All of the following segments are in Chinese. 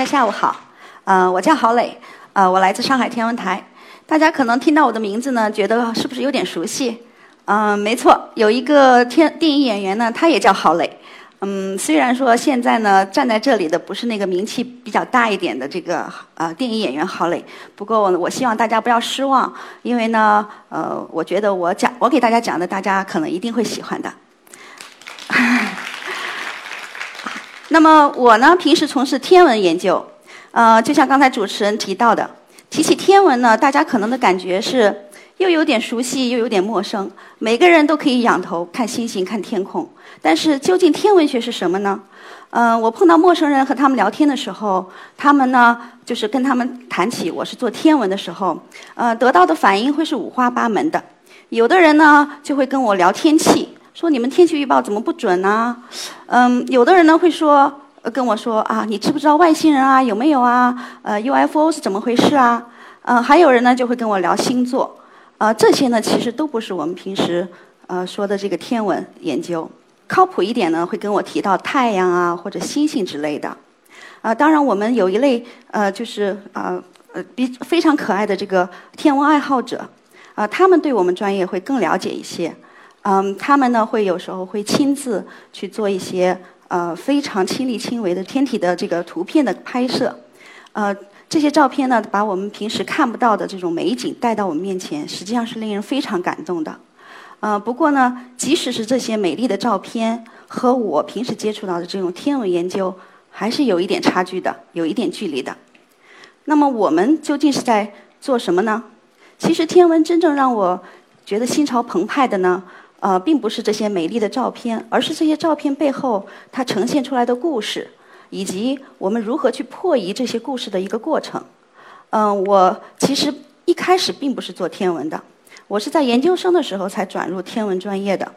大家下午好，呃，我叫郝磊，呃，我来自上海天文台。大家可能听到我的名字呢，觉得是不是有点熟悉？嗯，没错，有一个天电影演员呢，他也叫郝磊。嗯，虽然说现在呢站在这里的不是那个名气比较大一点的这个呃电影演员郝磊，不过我我希望大家不要失望，因为呢，呃，我觉得我讲我给大家讲的，大家可能一定会喜欢的。那么我呢，平时从事天文研究，呃，就像刚才主持人提到的，提起天文呢，大家可能的感觉是又有点熟悉，又有点陌生。每个人都可以仰头看星星、看天空，但是究竟天文学是什么呢？嗯，我碰到陌生人和他们聊天的时候，他们呢，就是跟他们谈起我是做天文的时候，呃，得到的反应会是五花八门的。有的人呢，就会跟我聊天气。说你们天气预报怎么不准呢？嗯，有的人呢会说，跟我说啊，你知不知道外星人啊有没有啊？呃，UFO 是怎么回事啊？嗯，还有人呢就会跟我聊星座，呃，这些呢其实都不是我们平时呃说的这个天文研究。靠谱一点呢会跟我提到太阳啊或者星星之类的。啊，当然我们有一类呃就是啊呃比非常可爱的这个天文爱好者，啊，他们对我们专业会更了解一些。嗯，他们呢会有时候会亲自去做一些呃非常亲力亲为的天体的这个图片的拍摄，呃，这些照片呢把我们平时看不到的这种美景带到我们面前，实际上是令人非常感动的。呃，不过呢，即使是这些美丽的照片和我平时接触到的这种天文研究，还是有一点差距的，有一点距离的。那么我们究竟是在做什么呢？其实天文真正让我觉得心潮澎湃的呢。呃，并不是这些美丽的照片，而是这些照片背后它呈现出来的故事，以及我们如何去破译这些故事的一个过程。嗯，我其实一开始并不是做天文的，我是在研究生的时候才转入天文专业的。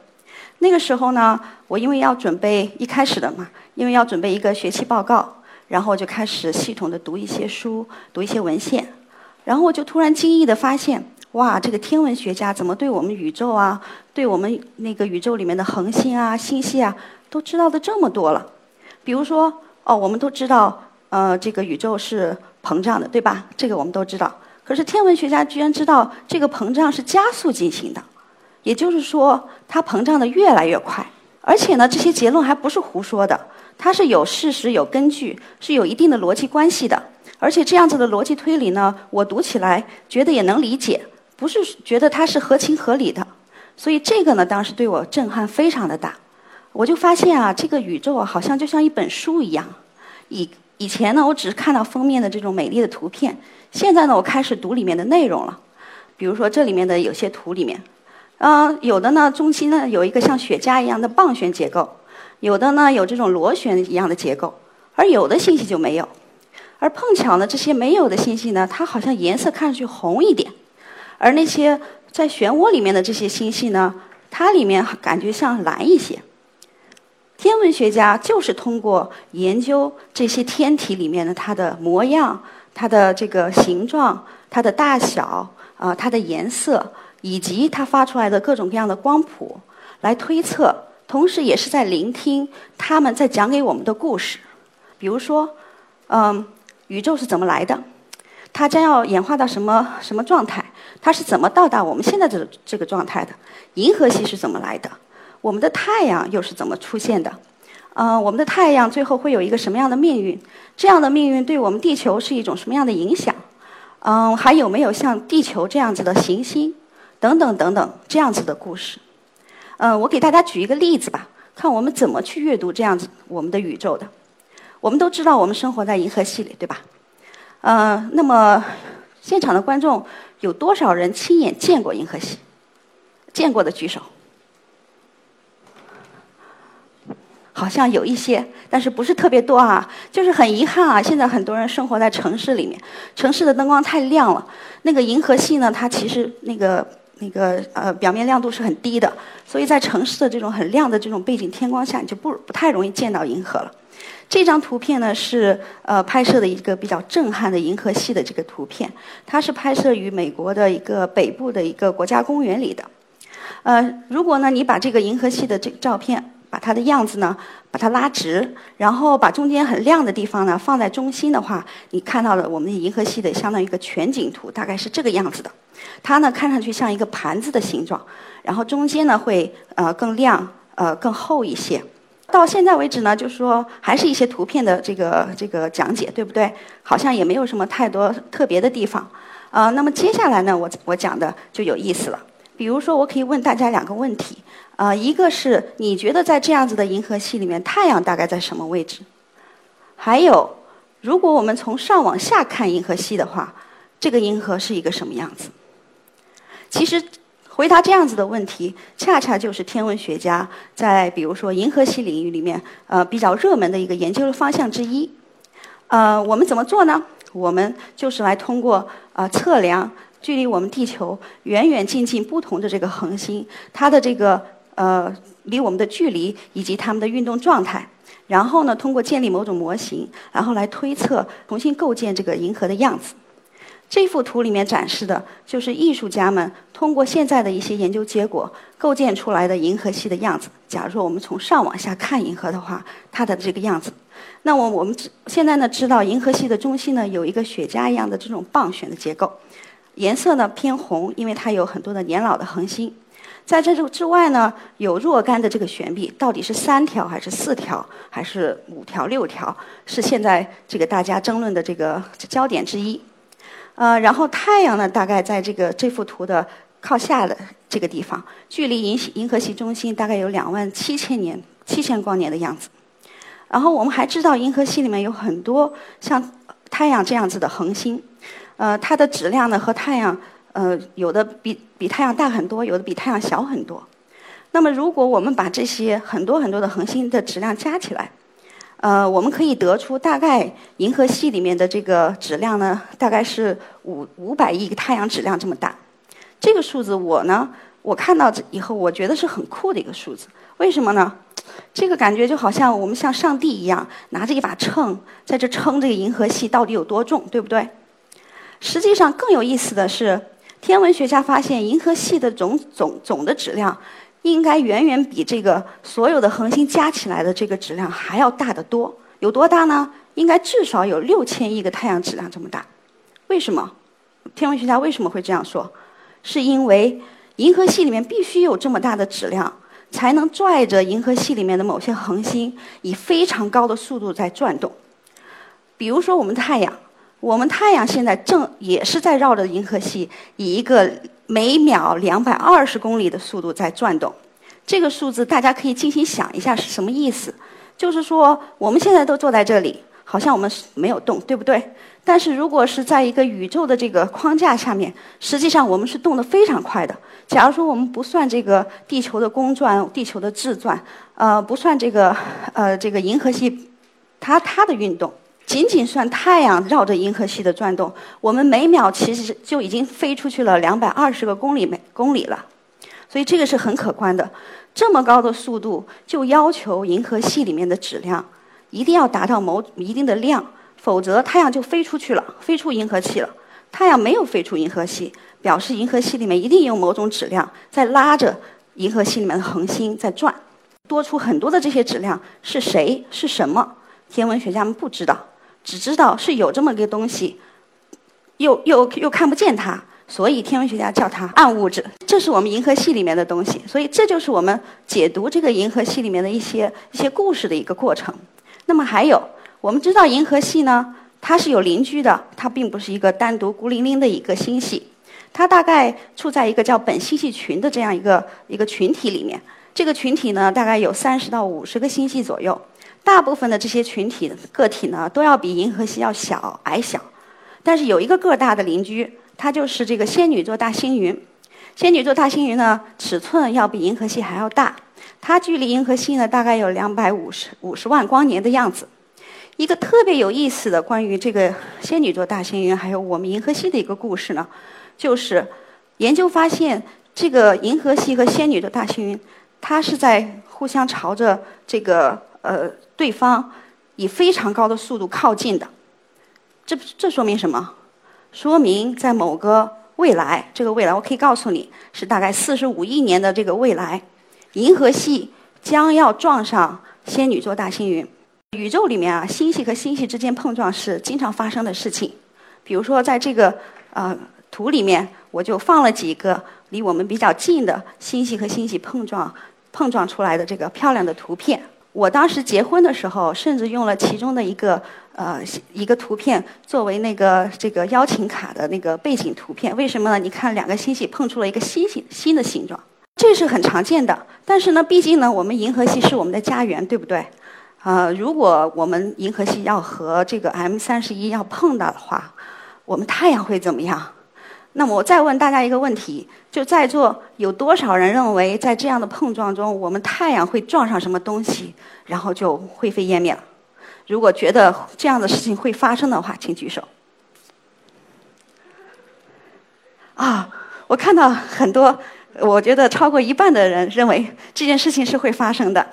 那个时候呢，我因为要准备一开始的嘛，因为要准备一个学期报告，然后我就开始系统的读一些书，读一些文献，然后我就突然惊异的发现。哇，这个天文学家怎么对我们宇宙啊，对我们那个宇宙里面的恒星啊、星系啊，都知道的这么多了？比如说，哦，我们都知道，呃，这个宇宙是膨胀的，对吧？这个我们都知道。可是天文学家居然知道这个膨胀是加速进行的，也就是说，它膨胀的越来越快。而且呢，这些结论还不是胡说的，它是有事实、有根据，是有一定的逻辑关系的。而且这样子的逻辑推理呢，我读起来觉得也能理解。不是觉得它是合情合理的，所以这个呢，当时对我震撼非常的大。我就发现啊，这个宇宙啊，好像就像一本书一样。以以前呢，我只是看到封面的这种美丽的图片，现在呢，我开始读里面的内容了。比如说这里面的有些图里面，嗯，有的呢，中心呢有一个像雪茄一样的棒旋结构，有的呢有这种螺旋一样的结构，而有的信息就没有。而碰巧呢，这些没有的信息呢，它好像颜色看上去红一点。而那些在漩涡里面的这些星系呢，它里面感觉像蓝一些。天文学家就是通过研究这些天体里面的它的模样、它的这个形状、它的大小啊、它的颜色，以及它发出来的各种各样的光谱来推测，同时也是在聆听他们在讲给我们的故事。比如说，嗯，宇宙是怎么来的？它将要演化到什么什么状态？它是怎么到达我们现在的这个状态的？银河系是怎么来的？我们的太阳又是怎么出现的？嗯，我们的太阳最后会有一个什么样的命运？这样的命运对我们地球是一种什么样的影响？嗯，还有没有像地球这样子的行星？等等等等这样子的故事？嗯，我给大家举一个例子吧，看我们怎么去阅读这样子我们的宇宙的。我们都知道我们生活在银河系里，对吧？嗯，那么现场的观众。有多少人亲眼见过银河系？见过的举手。好像有一些，但是不是特别多啊？就是很遗憾啊，现在很多人生活在城市里面，城市的灯光太亮了。那个银河系呢，它其实那个那个呃表面亮度是很低的，所以在城市的这种很亮的这种背景天光下，你就不不太容易见到银河了。这张图片呢是呃拍摄的一个比较震撼的银河系的这个图片，它是拍摄于美国的一个北部的一个国家公园里的。呃，如果呢你把这个银河系的这个照片把它的样子呢，把它拉直，然后把中间很亮的地方呢放在中心的话，你看到了我们银河系的相当于一个全景图，大概是这个样子的。它呢看上去像一个盘子的形状，然后中间呢会呃更亮呃更厚一些。到现在为止呢，就是说还是一些图片的这个这个讲解，对不对？好像也没有什么太多特别的地方。呃，那么接下来呢，我我讲的就有意思了。比如说，我可以问大家两个问题。呃，一个是你觉得在这样子的银河系里面，太阳大概在什么位置？还有，如果我们从上往下看银河系的话，这个银河是一个什么样子？其实。回答这样子的问题，恰恰就是天文学家在比如说银河系领域里面，呃，比较热门的一个研究的方向之一。呃，我们怎么做呢？我们就是来通过呃测量距离我们地球远远近近不同的这个恒星，它的这个呃离我们的距离以及它们的运动状态，然后呢，通过建立某种模型，然后来推测重新构建这个银河的样子。这幅图里面展示的就是艺术家们通过现在的一些研究结果构建出来的银河系的样子。假如说我们从上往下看银河的话，它的这个样子。那么我们现在呢知道，银河系的中心呢有一个雪茄一样的这种棒旋的结构，颜色呢偏红，因为它有很多的年老的恒星。在这之外呢，有若干的这个旋臂，到底是三条还是四条，还是五条、六条，是现在这个大家争论的这个焦点之一。呃，然后太阳呢，大概在这个这幅图的靠下的这个地方，距离银银河系中心大概有两万七千年、七千光年的样子。然后我们还知道，银河系里面有很多像太阳这样子的恒星，呃，它的质量呢和太阳，呃，有的比比太阳大很多，有的比太阳小很多。那么，如果我们把这些很多很多的恒星的质量加起来，呃，我们可以得出大概银河系里面的这个质量呢，大概是五五百亿个太阳质量这么大。这个数字我呢，我看到以后，我觉得是很酷的一个数字。为什么呢？这个感觉就好像我们像上帝一样，拿着一把秤在这称这个银河系到底有多重，对不对？实际上更有意思的是，天文学家发现银河系的总总总的质量。应该远远比这个所有的恒星加起来的这个质量还要大得多。有多大呢？应该至少有六千亿个太阳质量这么大。为什么？天文学家为什么会这样说？是因为银河系里面必须有这么大的质量，才能拽着银河系里面的某些恒星以非常高的速度在转动。比如说我们的太阳，我们太阳现在正也是在绕着银河系以一个。每秒两百二十公里的速度在转动，这个数字大家可以进行想一下是什么意思？就是说我们现在都坐在这里，好像我们没有动，对不对？但是如果是在一个宇宙的这个框架下面，实际上我们是动得非常快的。假如说我们不算这个地球的公转、地球的自转，呃，不算这个呃这个银河系它它的运动。仅仅算太阳绕着银河系的转动，我们每秒其实就已经飞出去了两百二十个公里每公里了，所以这个是很可观的。这么高的速度，就要求银河系里面的质量一定要达到某一定的量，否则太阳就飞出去了，飞出银河系了。太阳没有飞出银河系，表示银河系里面一定有某种质量在拉着银河系里面的恒星在转，多出很多的这些质量是谁是什么？天文学家们不知道。只知道是有这么个东西，又又又看不见它，所以天文学家叫它暗物质。这是我们银河系里面的东西，所以这就是我们解读这个银河系里面的一些一些故事的一个过程。那么还有，我们知道银河系呢，它是有邻居的，它并不是一个单独孤零零的一个星系，它大概处在一个叫本星系群的这样一个一个群体里面。这个群体呢，大概有三十到五十个星系左右。大部分的这些群体个体呢，都要比银河系要小矮小，但是有一个个大的邻居，它就是这个仙女座大星云。仙女座大星云呢，尺寸要比银河系还要大，它距离银河系呢大概有两百五十五十万光年的样子。一个特别有意思的关于这个仙女座大星云还有我们银河系的一个故事呢，就是研究发现，这个银河系和仙女座大星云，它是在互相朝着这个呃。对方以非常高的速度靠近的，这这说明什么？说明在某个未来，这个未来我可以告诉你是大概四十五亿年的这个未来，银河系将要撞上仙女座大星云。宇宙里面啊，星系和星系之间碰撞是经常发生的事情。比如说，在这个呃图里面，我就放了几个离我们比较近的星系和星系碰撞碰撞出来的这个漂亮的图片。我当时结婚的时候，甚至用了其中的一个呃一个图片作为那个这个邀请卡的那个背景图片。为什么呢？你看，两个星系碰出了一个新形新的形状，这是很常见的。但是呢，毕竟呢，我们银河系是我们的家园，对不对？呃，如果我们银河系要和这个 M 三十一要碰到的话，我们太阳会怎么样？那么我再问大家一个问题：就在座有多少人认为，在这样的碰撞中，我们太阳会撞上什么东西，然后就灰飞烟灭了？如果觉得这样的事情会发生的话，请举手。啊，我看到很多，我觉得超过一半的人认为这件事情是会发生的。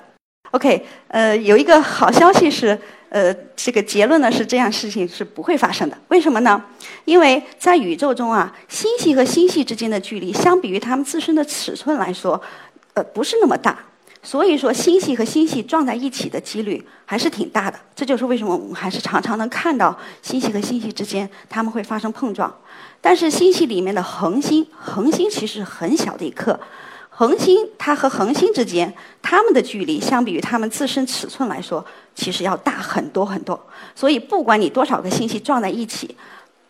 OK，呃，有一个好消息是，呃，这个结论呢是这样，事情是不会发生的。为什么呢？因为在宇宙中啊，星系和星系之间的距离，相比于它们自身的尺寸来说，呃，不是那么大。所以说，星系和星系撞在一起的几率还是挺大的。这就是为什么我们还是常常能看到星系和星系之间它们会发生碰撞。但是星系里面的恒星，恒星其实很小的一颗。恒星它和恒星之间，它们的距离相比于它们自身尺寸来说，其实要大很多很多。所以，不管你多少个星系撞在一起，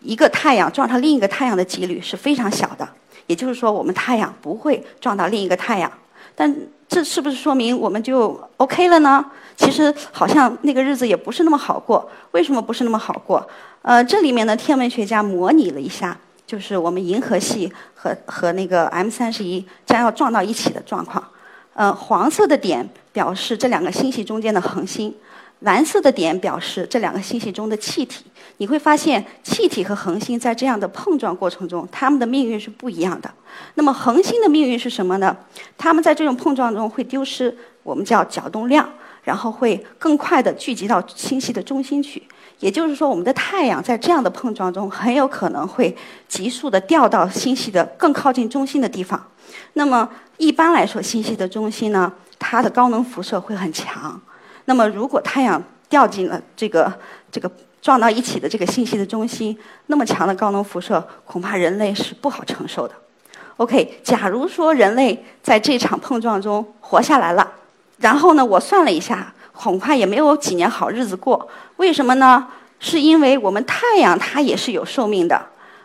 一个太阳撞上另一个太阳的几率是非常小的。也就是说，我们太阳不会撞到另一个太阳。但这是不是说明我们就 OK 了呢？其实好像那个日子也不是那么好过。为什么不是那么好过？呃，这里面呢，天文学家模拟了一下。就是我们银河系和和那个 M 三十一将要撞到一起的状况。呃，黄色的点表示这两个星系中间的恒星，蓝色的点表示这两个星系中的气体。你会发现，气体和恒星在这样的碰撞过程中，它们的命运是不一样的。那么，恒星的命运是什么呢？它们在这种碰撞中会丢失我们叫角动量，然后会更快地聚集到星系的中心去。也就是说，我们的太阳在这样的碰撞中，很有可能会急速的掉到星系的更靠近中心的地方。那么，一般来说，星系的中心呢，它的高能辐射会很强。那么，如果太阳掉进了这个这个撞到一起的这个星系的中心，那么强的高能辐射，恐怕人类是不好承受的。OK，假如说人类在这场碰撞中活下来了，然后呢，我算了一下。恐怕也没有几年好日子过，为什么呢？是因为我们太阳它也是有寿命的，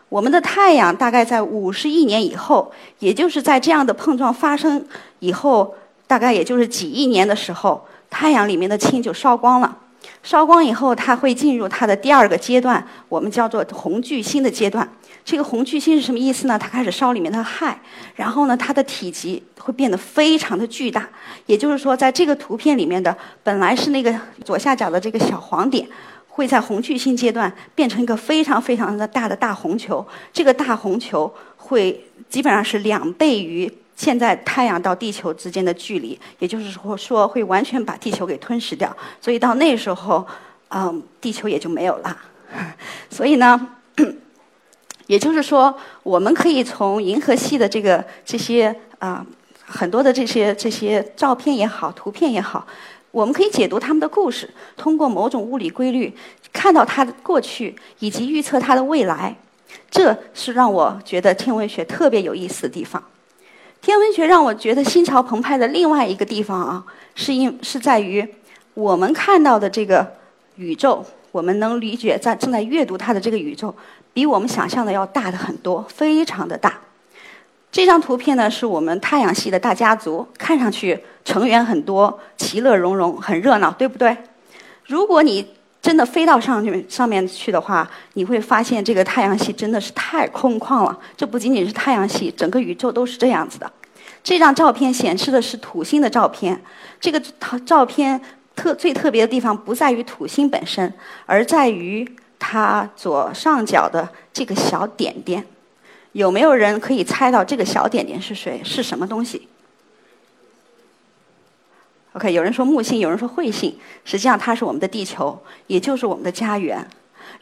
我们的太阳大概在五十亿年以后，也就是在这样的碰撞发生以后，大概也就是几亿年的时候，太阳里面的氢就烧光了。烧光以后，它会进入它的第二个阶段，我们叫做红巨星的阶段。这个红巨星是什么意思呢？它开始烧里面的氦，然后呢，它的体积会变得非常的巨大。也就是说，在这个图片里面的本来是那个左下角的这个小黄点，会在红巨星阶段变成一个非常非常的大的大红球。这个大红球会基本上是两倍于现在太阳到地球之间的距离，也就是说，说会完全把地球给吞噬掉。所以到那时候，嗯，地球也就没有了。所以呢。也就是说，我们可以从银河系的这个这些啊很多的这些这些照片也好，图片也好，我们可以解读他们的故事，通过某种物理规律看到它的过去以及预测它的未来。这是让我觉得天文学特别有意思的地方。天文学让我觉得心潮澎湃的另外一个地方啊，是因是在于我们看到的这个宇宙，我们能理解在正在阅读它的这个宇宙。比我们想象的要大的很多，非常的大。这张图片呢，是我们太阳系的大家族，看上去成员很多，其乐融融，很热闹，对不对？如果你真的飞到上去上面去的话，你会发现这个太阳系真的是太空旷了。这不仅仅是太阳系，整个宇宙都是这样子的。这张照片显示的是土星的照片。这个照片特最特别的地方不在于土星本身，而在于。它左上角的这个小点点，有没有人可以猜到这个小点点是谁？是什么东西？OK，有人说木星，有人说彗星，实际上它是我们的地球，也就是我们的家园。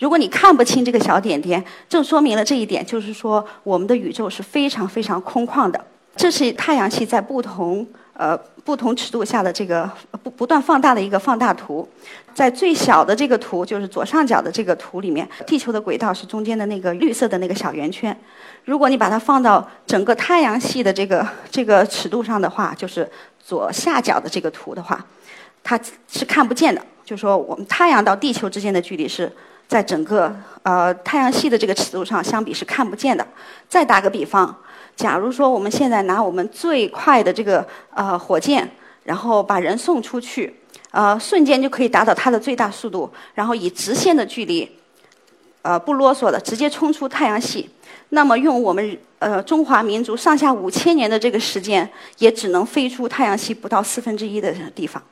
如果你看不清这个小点点，正说明了这一点，就是说我们的宇宙是非常非常空旷的。这是太阳系在不同呃不同尺度下的这个不不断放大的一个放大图。在最小的这个图，就是左上角的这个图里面，地球的轨道是中间的那个绿色的那个小圆圈。如果你把它放到整个太阳系的这个这个尺度上的话，就是左下角的这个图的话，它是看不见的。就说我们太阳到地球之间的距离是在整个呃太阳系的这个尺度上相比是看不见的。再打个比方，假如说我们现在拿我们最快的这个呃火箭，然后把人送出去。呃，瞬间就可以达到它的最大速度，然后以直线的距离，呃，不啰嗦的直接冲出太阳系。那么用我们呃中华民族上下五千年的这个时间，也只能飞出太阳系不到四分之一的地方。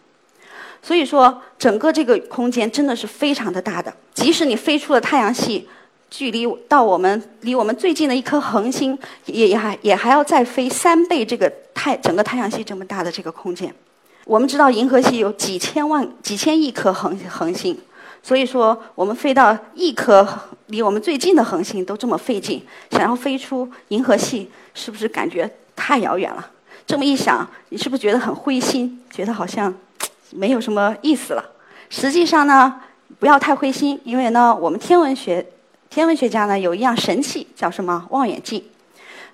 所以说，整个这个空间真的是非常的大的。即使你飞出了太阳系，距离到我们离我们最近的一颗恒星，也也还也还要再飞三倍这个太整个太阳系这么大的这个空间。我们知道银河系有几千万、几千亿颗恒恒星，所以说我们飞到一颗离我们最近的恒星都这么费劲，想要飞出银河系，是不是感觉太遥远了？这么一想，你是不是觉得很灰心？觉得好像没有什么意思了？实际上呢，不要太灰心，因为呢，我们天文学天文学家呢有一样神器，叫什么？望远镜。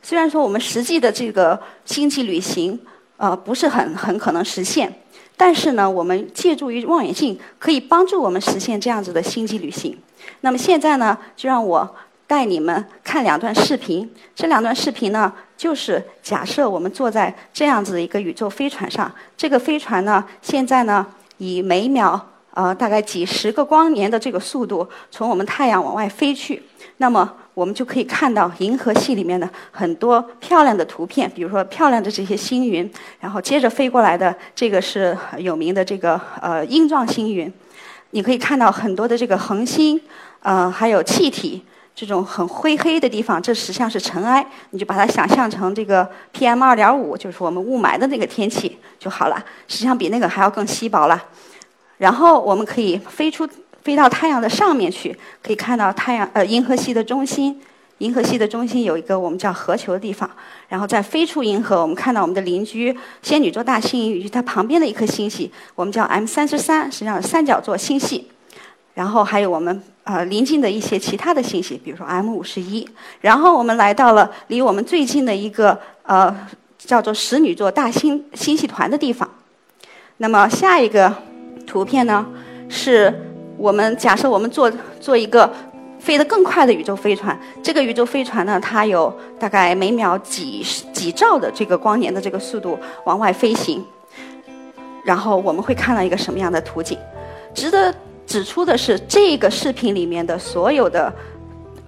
虽然说我们实际的这个星际旅行。呃，不是很很可能实现，但是呢，我们借助于望远镜可以帮助我们实现这样子的星际旅行。那么现在呢，就让我带你们看两段视频。这两段视频呢，就是假设我们坐在这样子的一个宇宙飞船上，这个飞船呢，现在呢以每秒呃大概几十个光年的这个速度从我们太阳往外飞去，那么。我们就可以看到银河系里面的很多漂亮的图片，比如说漂亮的这些星云，然后接着飞过来的这个是有名的这个呃鹰状星云，你可以看到很多的这个恒星，呃还有气体这种很灰黑的地方，这实际上是尘埃，你就把它想象成这个 PM 二点五，就是我们雾霾的那个天气就好了，实际上比那个还要更稀薄了。然后我们可以飞出。飞到太阳的上面去，可以看到太阳呃银河系的中心。银河系的中心有一个我们叫核球的地方，然后再飞出银河，我们看到我们的邻居仙女座大星云以及它旁边的一颗星系，我们叫 M 三十三，实际上是三角座星系。然后还有我们呃临近的一些其他的星系，比如说 M 五十一。然后我们来到了离我们最近的一个呃叫做使女座大星星系团的地方。那么下一个图片呢是。我们假设我们做做一个飞得更快的宇宙飞船，这个宇宙飞船呢，它有大概每秒几几兆的这个光年的这个速度往外飞行，然后我们会看到一个什么样的图景？值得指出的是，这个视频里面的所有的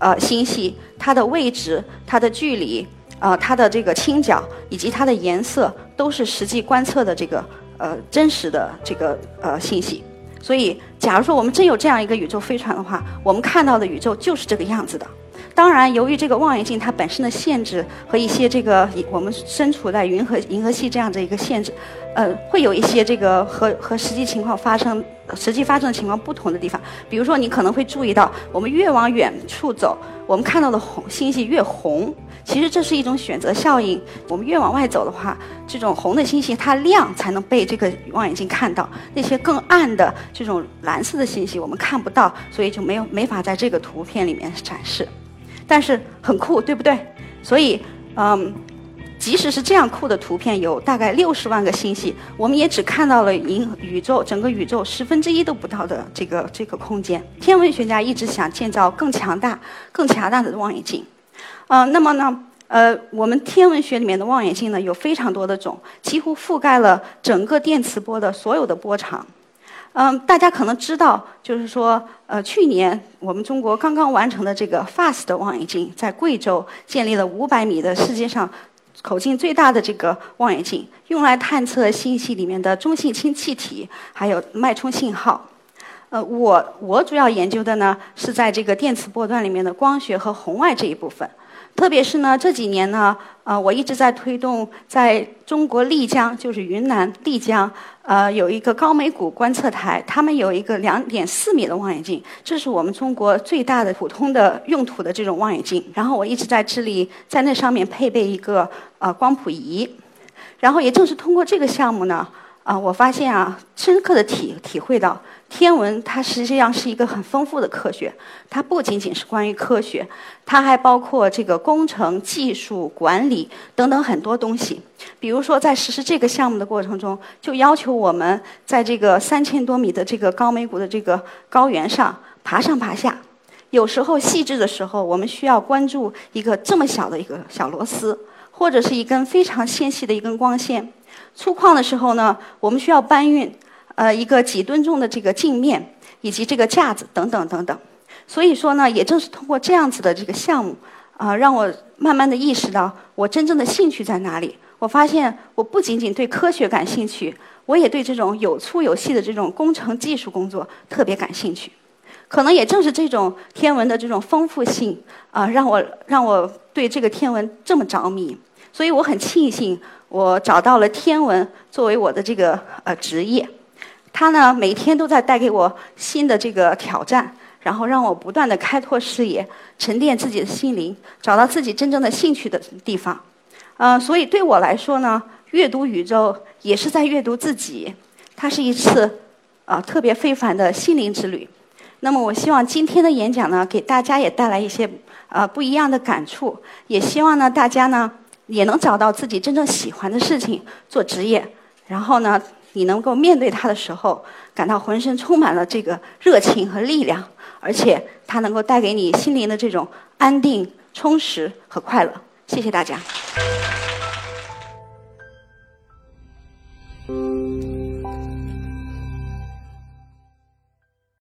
呃星系，它的位置、它的距离、呃它的这个倾角以及它的颜色，都是实际观测的这个呃真实的这个呃信息。所以，假如说我们真有这样一个宇宙飞船的话，我们看到的宇宙就是这个样子的。当然，由于这个望远镜它本身的限制和一些这个我们身处在银河银河系这样的一个限制，呃，会有一些这个和和实际情况发生实际发生的情况不同的地方。比如说，你可能会注意到，我们越往远处走，我们看到的红星系越红。其实这是一种选择效应。我们越往外走的话，这种红的星系它亮才能被这个望远镜看到，那些更暗的这种蓝色的星系我们看不到，所以就没有没法在这个图片里面展示。但是很酷，对不对？所以，嗯，即使是这样酷的图片，有大概六十万个星系，我们也只看到了银宇宙整个宇宙十分之一都不到的这个这个空间。天文学家一直想建造更强大、更强大的望远镜。嗯，那么呢，呃，我们天文学里面的望远镜呢有非常多的种，几乎覆盖了整个电磁波的所有的波长。嗯，大家可能知道，就是说，呃，去年我们中国刚刚完成的这个 FAST 望远镜，在贵州建立了五百米的世界上口径最大的这个望远镜，用来探测星系里面的中性氢气体，还有脉冲信号。呃，我我主要研究的呢是在这个电磁波段里面的光学和红外这一部分。特别是呢，这几年呢，呃，我一直在推动，在中国丽江，就是云南丽江，呃，有一个高美谷观测台，他们有一个两点四米的望远镜，这是我们中国最大的普通的用途的这种望远镜。然后我一直在致力在那上面配备一个呃光谱仪。然后也正是通过这个项目呢，啊，我发现啊，深刻的体体会到天文它实际上是一个很丰富的科学，它不仅仅是关于科学，它还包括这个工程、技术、管理等等很多东西。比如说，在实施这个项目的过程中，就要求我们在这个三千多米的这个高美谷的这个高原上爬上爬下。有时候细致的时候，我们需要关注一个这么小的一个小螺丝，或者是一根非常纤细的一根光线。粗犷的时候呢，我们需要搬运呃一个几吨重的这个镜面以及这个架子等等等等。所以说呢，也正是通过这样子的这个项目啊，让我慢慢的意识到我真正的兴趣在哪里。我发现我不仅仅对科学感兴趣，我也对这种有粗有细的这种工程技术工作特别感兴趣。可能也正是这种天文的这种丰富性啊，让我让我对这个天文这么着迷。所以我很庆幸我找到了天文作为我的这个呃职业，它呢每天都在带给我新的这个挑战，然后让我不断的开拓视野，沉淀自己的心灵，找到自己真正的兴趣的地方。呃，所以对我来说呢，阅读宇宙也是在阅读自己，它是一次啊特别非凡的心灵之旅。那么，我希望今天的演讲呢，给大家也带来一些呃不一样的感触。也希望呢，大家呢也能找到自己真正喜欢的事情做职业，然后呢，你能够面对他的时候，感到浑身充满了这个热情和力量，而且他能够带给你心灵的这种安定、充实和快乐。谢谢大家。